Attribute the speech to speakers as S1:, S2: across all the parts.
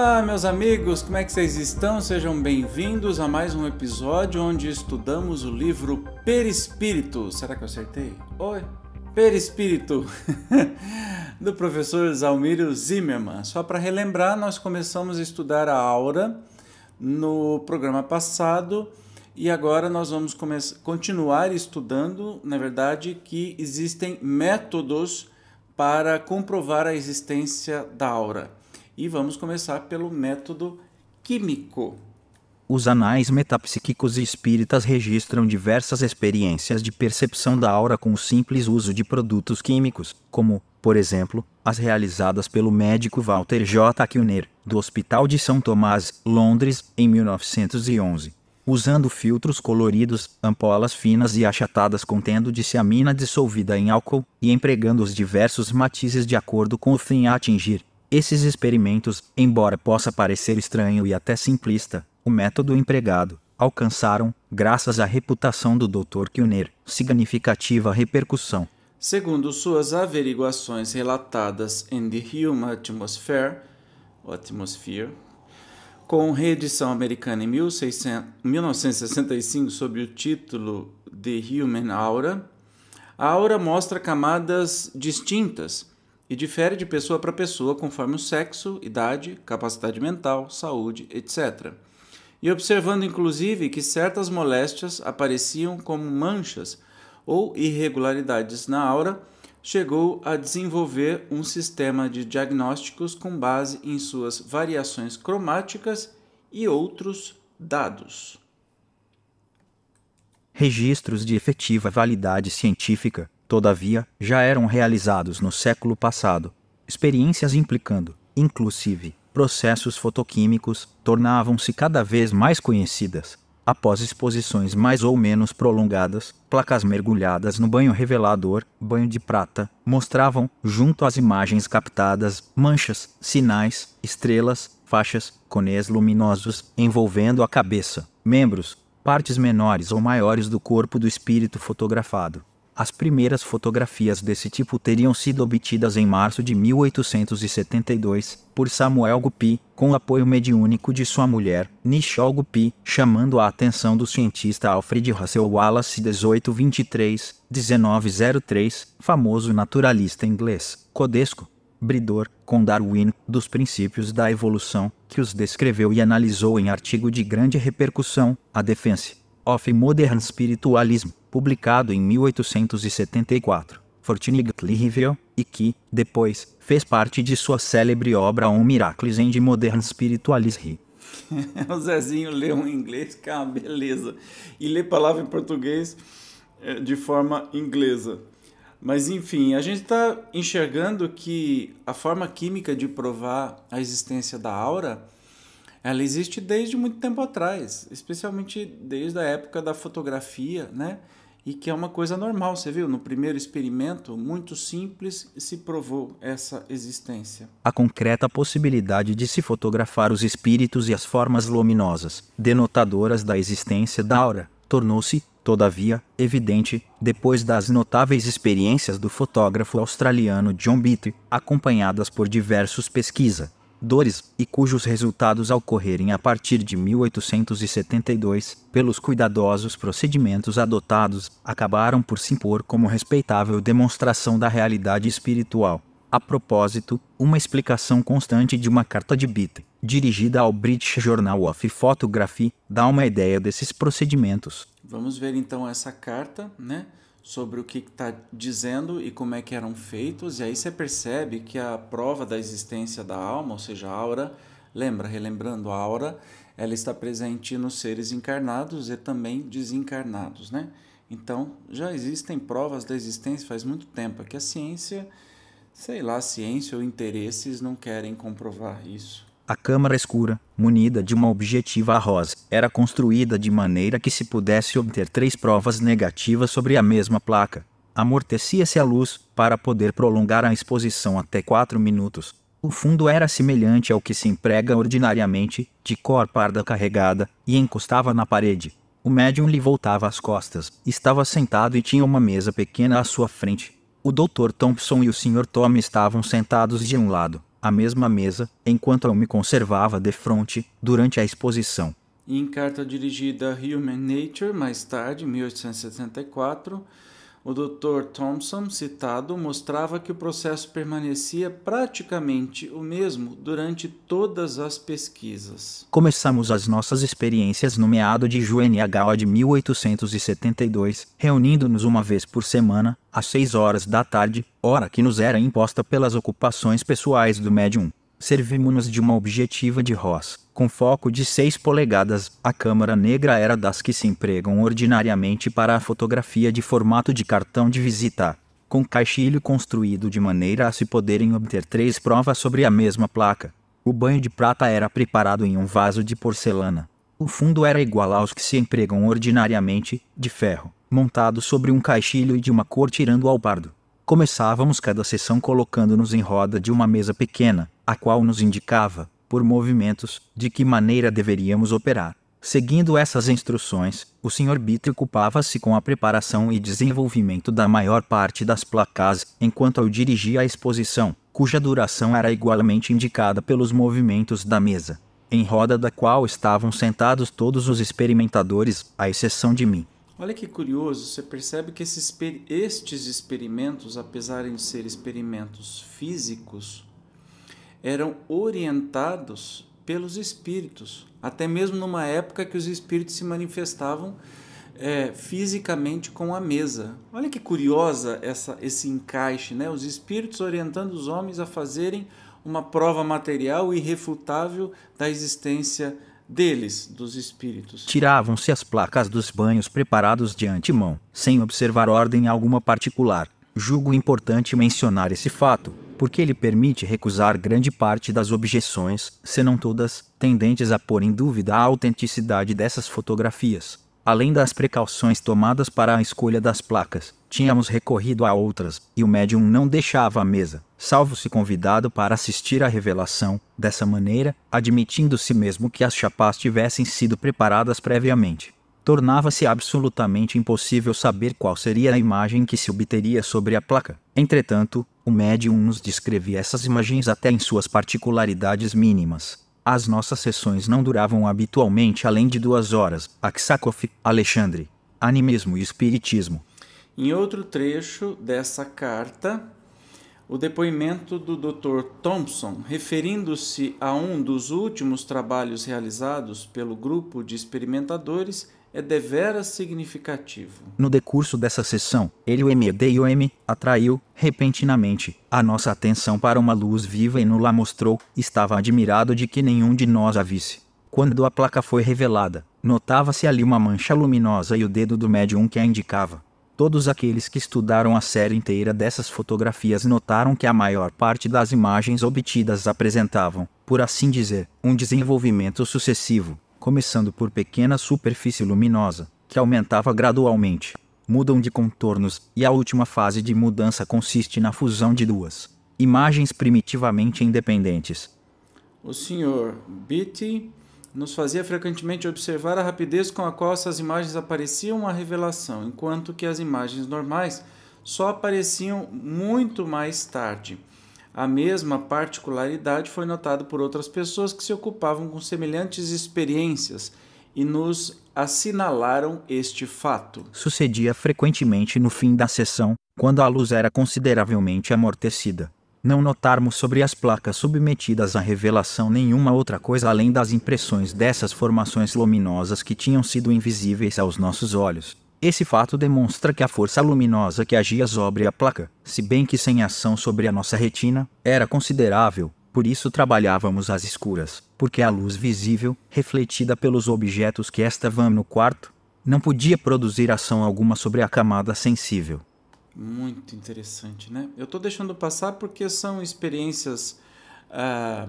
S1: Olá, meus amigos, como é que vocês estão? Sejam bem-vindos a mais um episódio onde estudamos o livro Perispírito. Será que eu acertei? Oi, Perispírito, do professor Zalmiro Zimmermann. Só para relembrar, nós começamos a estudar a aura no programa passado e agora nós vamos continuar estudando, na verdade, que existem métodos para comprovar a existência da aura. E vamos começar pelo método químico.
S2: Os anais metapsíquicos e espíritas registram diversas experiências de percepção da aura com o simples uso de produtos químicos, como, por exemplo, as realizadas pelo médico Walter J. Kuhner, do Hospital de São Tomás, Londres, em 1911. Usando filtros coloridos, ampolas finas e achatadas contendo diciamina dissolvida em álcool, e empregando os diversos matizes de acordo com o fim a atingir. Esses experimentos, embora possa parecer estranho e até simplista, o método empregado, alcançaram, graças à reputação do Dr. Kuhner, significativa repercussão.
S1: Segundo suas averiguações relatadas em The Human Atmosphere, Atmosphere com reedição americana em 1600, 1965 sob o título The Human Aura, a aura mostra camadas distintas e difere de pessoa para pessoa conforme o sexo, idade, capacidade mental, saúde, etc. E observando inclusive que certas moléstias apareciam como manchas ou irregularidades na aura, chegou a desenvolver um sistema de diagnósticos com base em suas variações cromáticas e outros dados.
S2: Registros de efetiva validade científica todavia, já eram realizados no século passado. Experiências implicando, inclusive, processos fotoquímicos tornavam-se cada vez mais conhecidas. Após exposições mais ou menos prolongadas, placas mergulhadas no banho revelador, banho de prata, mostravam, junto às imagens captadas, manchas, sinais, estrelas, faixas, conês luminosos envolvendo a cabeça, membros, partes menores ou maiores do corpo do espírito fotografado. As primeiras fotografias desse tipo teriam sido obtidas em março de 1872 por Samuel Guppy, com o apoio mediúnico de sua mulher, Nichelle Guppy, chamando a atenção do cientista Alfred Russel Wallace 1823-1903, famoso naturalista inglês, codesco, bridor, com Darwin, dos princípios da evolução, que os descreveu e analisou em artigo de grande repercussão, A Defense of Modern Spiritualism, publicado em 1874, Fortunately Review, e que, depois, fez parte de sua célebre obra On Miracles and Modern Spiritualism.
S1: o Zezinho lê um inglês que é uma beleza. E lê palavra em português eh, de forma inglesa. Mas enfim, a gente está enxergando que a forma química de provar a existência da aura ela existe desde muito tempo atrás, especialmente desde a época da fotografia, né? E que é uma coisa normal, você viu? No primeiro experimento, muito simples, se provou essa existência.
S2: A concreta possibilidade de se fotografar os espíritos e as formas luminosas, denotadoras da existência da aura, tornou-se, todavia, evidente, depois das notáveis experiências do fotógrafo australiano John Beatty, acompanhadas por diversos pesquisa, dores, e cujos resultados ocorrerem a partir de 1872, pelos cuidadosos procedimentos adotados, acabaram por se impor como respeitável demonstração da realidade espiritual. A propósito, uma explicação constante de uma carta de Beatty, dirigida ao British Journal of Photography, dá uma ideia desses procedimentos.
S1: Vamos ver então essa carta, né? Sobre o que está dizendo e como é que eram feitos, e aí você percebe que a prova da existência da alma, ou seja, a aura, lembra, relembrando a aura, ela está presente nos seres encarnados e também desencarnados, né? Então, já existem provas da existência faz muito tempo, é que a ciência, sei lá, a ciência ou interesses não querem comprovar isso.
S2: A câmara escura, munida de uma objetiva rosa, era construída de maneira que se pudesse obter três provas negativas sobre a mesma placa. Amortecia-se a luz para poder prolongar a exposição até quatro minutos. O fundo era semelhante ao que se emprega ordinariamente, de cor parda carregada, e encostava na parede. O médium lhe voltava as costas, estava sentado e tinha uma mesa pequena à sua frente. O Dr. Thompson e o Sr. Tom estavam sentados de um lado, a mesma mesa, enquanto eu me conservava de frente durante a exposição.
S1: Em carta dirigida a Human Nature, mais tarde, 1874, o Dr. Thompson, citado, mostrava que o processo permanecia praticamente o mesmo durante todas as pesquisas.
S2: Começamos as nossas experiências no meado de JNH de 1872, reunindo-nos uma vez por semana, às seis horas da tarde, hora que nos era imposta pelas ocupações pessoais do médium. Servimos-nos de uma objetiva de Ross, com foco de 6 polegadas. A câmara negra era das que se empregam ordinariamente para a fotografia de formato de cartão de visita, com caixilho construído de maneira a se poderem obter três provas sobre a mesma placa. O banho de prata era preparado em um vaso de porcelana. O fundo era igual aos que se empregam ordinariamente, de ferro, montado sobre um caixilho e de uma cor tirando ao pardo. Começávamos cada sessão colocando-nos em roda de uma mesa pequena, a qual nos indicava, por movimentos, de que maneira deveríamos operar. Seguindo essas instruções, o Sr. Bitter ocupava-se com a preparação e desenvolvimento da maior parte das placas, enquanto eu dirigia a exposição, cuja duração era igualmente indicada pelos movimentos da mesa, em roda da qual estavam sentados todos os experimentadores, à exceção de mim.
S1: Olha que curioso, você percebe que esses, estes experimentos, apesar de serem experimentos físicos, eram orientados pelos espíritos, até mesmo numa época que os espíritos se manifestavam é, fisicamente com a mesa. Olha que curiosa essa, esse encaixe, né? Os espíritos orientando os homens a fazerem uma prova material irrefutável da existência deles, dos espíritos.
S2: Tiravam-se as placas dos banhos preparados de antemão, sem observar ordem alguma particular. Julgo importante mencionar esse fato, porque ele permite recusar grande parte das objeções, se não todas, tendentes a pôr em dúvida a autenticidade dessas fotografias. Além das precauções tomadas para a escolha das placas, tínhamos recorrido a outras, e o médium não deixava a mesa, salvo se convidado para assistir à revelação, dessa maneira, admitindo-se mesmo que as chapas tivessem sido preparadas previamente. Tornava-se absolutamente impossível saber qual seria a imagem que se obteria sobre a placa. Entretanto, o médium nos descrevia essas imagens até em suas particularidades mínimas. As nossas sessões não duravam habitualmente além de duas horas. Aksakoff, Alexandre. Animismo e Espiritismo.
S1: Em outro trecho dessa carta, o depoimento do Dr. Thompson, referindo-se a um dos últimos trabalhos realizados pelo grupo de experimentadores, é deveras significativo.
S2: No decurso dessa sessão, ele o M atraiu, repentinamente, a nossa atenção para uma luz viva e nos la mostrou, estava admirado de que nenhum de nós a visse. Quando a placa foi revelada, notava-se ali uma mancha luminosa e o dedo do médium que a indicava. Todos aqueles que estudaram a série inteira dessas fotografias notaram que a maior parte das imagens obtidas apresentavam, por assim dizer, um desenvolvimento sucessivo, começando por pequena superfície luminosa, que aumentava gradualmente, mudam de contornos, e a última fase de mudança consiste na fusão de duas imagens primitivamente independentes.
S1: O Sr. Beatty nos fazia frequentemente observar a rapidez com a qual essas imagens apareciam à revelação, enquanto que as imagens normais só apareciam muito mais tarde. A mesma particularidade foi notada por outras pessoas que se ocupavam com semelhantes experiências e nos assinalaram este fato.
S2: Sucedia frequentemente no fim da sessão, quando a luz era consideravelmente amortecida não notarmos sobre as placas submetidas à revelação nenhuma outra coisa além das impressões dessas formações luminosas que tinham sido invisíveis aos nossos olhos. Esse fato demonstra que a força luminosa que agia sobre a placa, se bem que sem ação sobre a nossa retina, era considerável, por isso trabalhávamos às escuras, porque a luz visível, refletida pelos objetos que estavam no quarto, não podia produzir ação alguma sobre a camada sensível.
S1: Muito interessante, né? Eu estou deixando passar porque são experiências ah,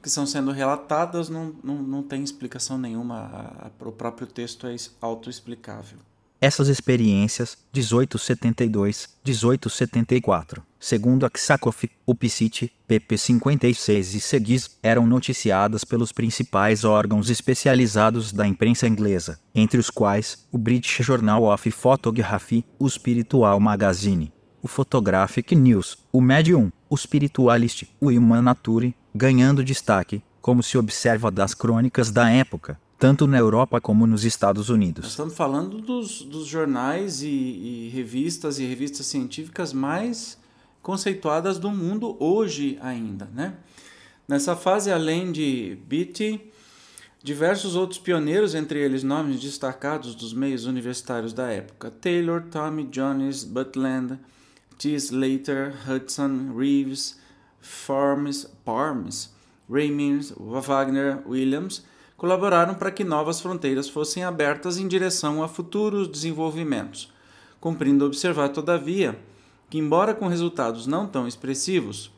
S1: que estão sendo relatadas, não, não, não tem explicação nenhuma, o próprio texto é autoexplicável.
S2: Essas experiências, 1872-1874, segundo Aksakoff, Upsit, pp 56 e seguis, eram noticiadas pelos principais órgãos especializados da imprensa inglesa, entre os quais o British Journal of Photography, o Spiritual Magazine, o Photographic News, o Medium, o Spiritualist, o Human Nature, ganhando destaque, como se observa das crônicas da época, tanto na Europa como nos Estados Unidos.
S1: Nós estamos falando dos, dos jornais e, e revistas e revistas científicas mais conceituadas do mundo hoje ainda, né? Nessa fase, além de Beatty, diversos outros pioneiros, entre eles nomes destacados dos meios universitários da época, Taylor, Tommy Jones, Butland, T. Slater, Hudson, Reeves, Forms, Parmes, Raymond, Wagner, Williams, colaboraram para que novas fronteiras fossem abertas em direção a futuros desenvolvimentos, cumprindo observar, todavia, que, embora com resultados não tão expressivos,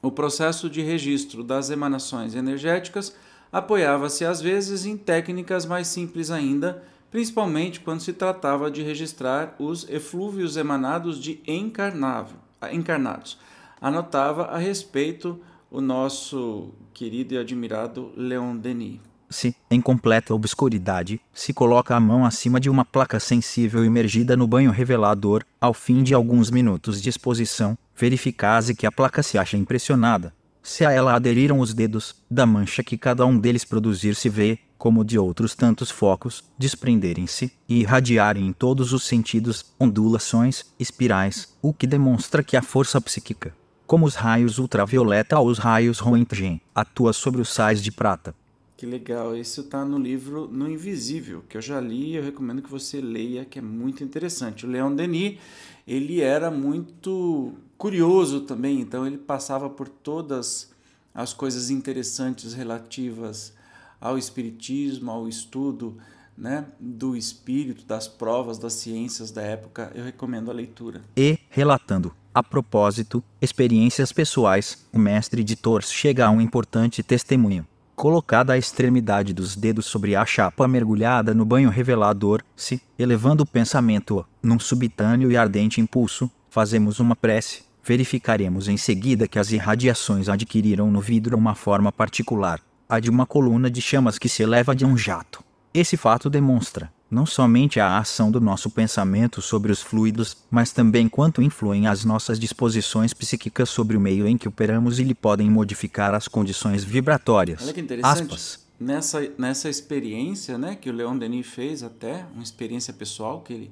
S1: o processo de registro das emanações energéticas apoiava-se às vezes em técnicas mais simples ainda, principalmente quando se tratava de registrar os eflúvios emanados de encarnados. Anotava a respeito o nosso querido e admirado Leon Denis
S2: se, em completa obscuridade, se coloca a mão acima de uma placa sensível imergida no banho revelador, ao fim de alguns minutos de exposição, verificase que a placa se acha impressionada. Se a ela aderiram os dedos, da mancha que cada um deles produzir se vê, como de outros tantos focos, desprenderem-se e irradiarem em todos os sentidos ondulações, espirais, o que demonstra que a força psíquica, como os raios ultravioleta ou os raios Röntgen, atua sobre os sais de prata,
S1: que legal. Isso está no livro No Invisível, que eu já li e eu recomendo que você leia, que é muito interessante. O Leon Denis, ele era muito curioso também, então ele passava por todas as coisas interessantes relativas ao espiritismo, ao estudo né, do espírito, das provas, das ciências da época. Eu recomendo a leitura.
S2: E, relatando a propósito, experiências pessoais, o mestre de chega a um importante testemunho colocada à extremidade dos dedos sobre a chapa mergulhada no banho revelador, se, elevando o pensamento num subitâneo e ardente impulso, fazemos uma prece, verificaremos em seguida que as irradiações adquiriram no vidro uma forma particular, a de uma coluna de chamas que se eleva de um jato. Esse fato demonstra, não somente a ação do nosso pensamento sobre os fluidos, mas também quanto influem as nossas disposições psíquicas sobre o meio em que operamos e lhe podem modificar as condições vibratórias.
S1: Olha que interessante. Aspas. Nessa, nessa experiência né, que o Leon Denis fez até, uma experiência pessoal que ele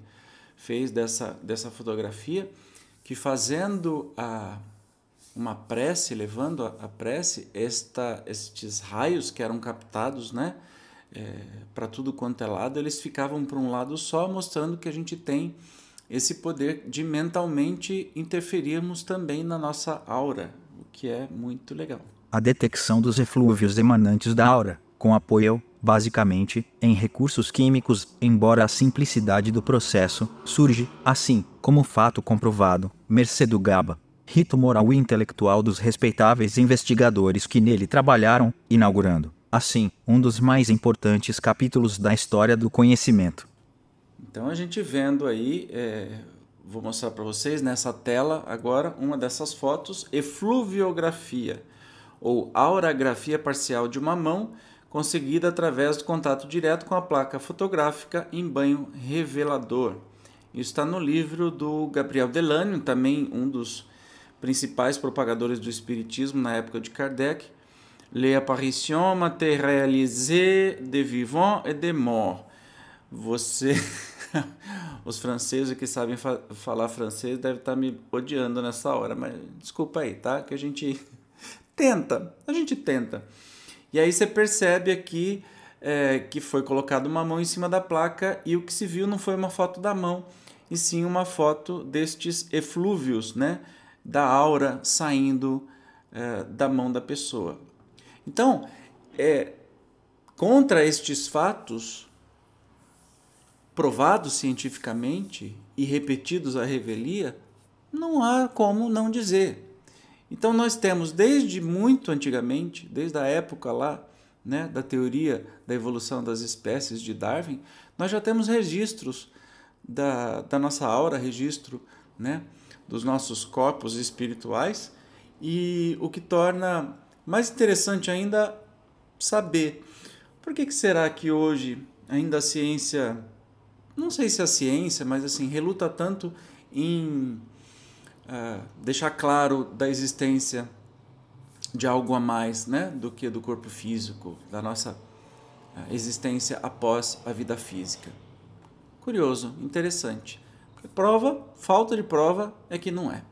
S1: fez dessa, dessa fotografia, que fazendo a, uma prece, levando a, a prece, esta, estes raios que eram captados, né, é, para tudo quanto é lado, eles ficavam para um lado só, mostrando que a gente tem esse poder de mentalmente interferirmos também na nossa aura, o que é muito legal.
S2: A detecção dos eflúvios emanantes da aura, com apoio, basicamente, em recursos químicos, embora a simplicidade do processo, surge, assim, como fato comprovado, mercê do GABA, rito moral e intelectual dos respeitáveis investigadores que nele trabalharam, inaugurando assim, um dos mais importantes capítulos da história do conhecimento.
S1: Então a gente vendo aí, é, vou mostrar para vocês nessa tela agora uma dessas fotos, efluviografia ou aurografia parcial de uma mão conseguida através do contato direto com a placa fotográfica em banho revelador. Isso está no livro do Gabriel Delânio, também um dos principais propagadores do espiritismo na época de Kardec, les apparitions matérialisées de vivants et de morts. Você, os franceses que sabem fa falar francês devem estar me odiando nessa hora, mas desculpa aí, tá? Que a gente tenta, a gente tenta. E aí você percebe aqui é, que foi colocado uma mão em cima da placa e o que se viu não foi uma foto da mão, e sim uma foto destes eflúvios, né, da aura saindo é, da mão da pessoa. Então, é, contra estes fatos, provados cientificamente e repetidos à revelia, não há como não dizer. Então nós temos desde muito antigamente, desde a época lá, né, da teoria da evolução das espécies de Darwin, nós já temos registros da, da nossa aura, registro né, dos nossos corpos espirituais, e o que torna mais interessante ainda saber por que, que será que hoje ainda a ciência, não sei se a ciência, mas assim, reluta tanto em uh, deixar claro da existência de algo a mais né, do que do corpo físico, da nossa uh, existência após a vida física. Curioso, interessante. Prova, falta de prova é que não é.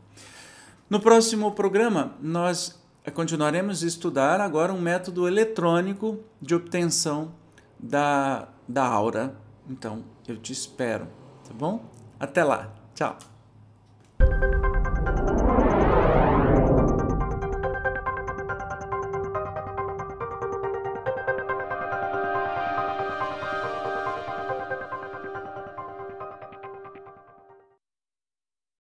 S1: No próximo programa, nós continuaremos a estudar agora um método eletrônico de obtenção da, da aura. Então, eu te espero, tá bom? Até lá. Tchau.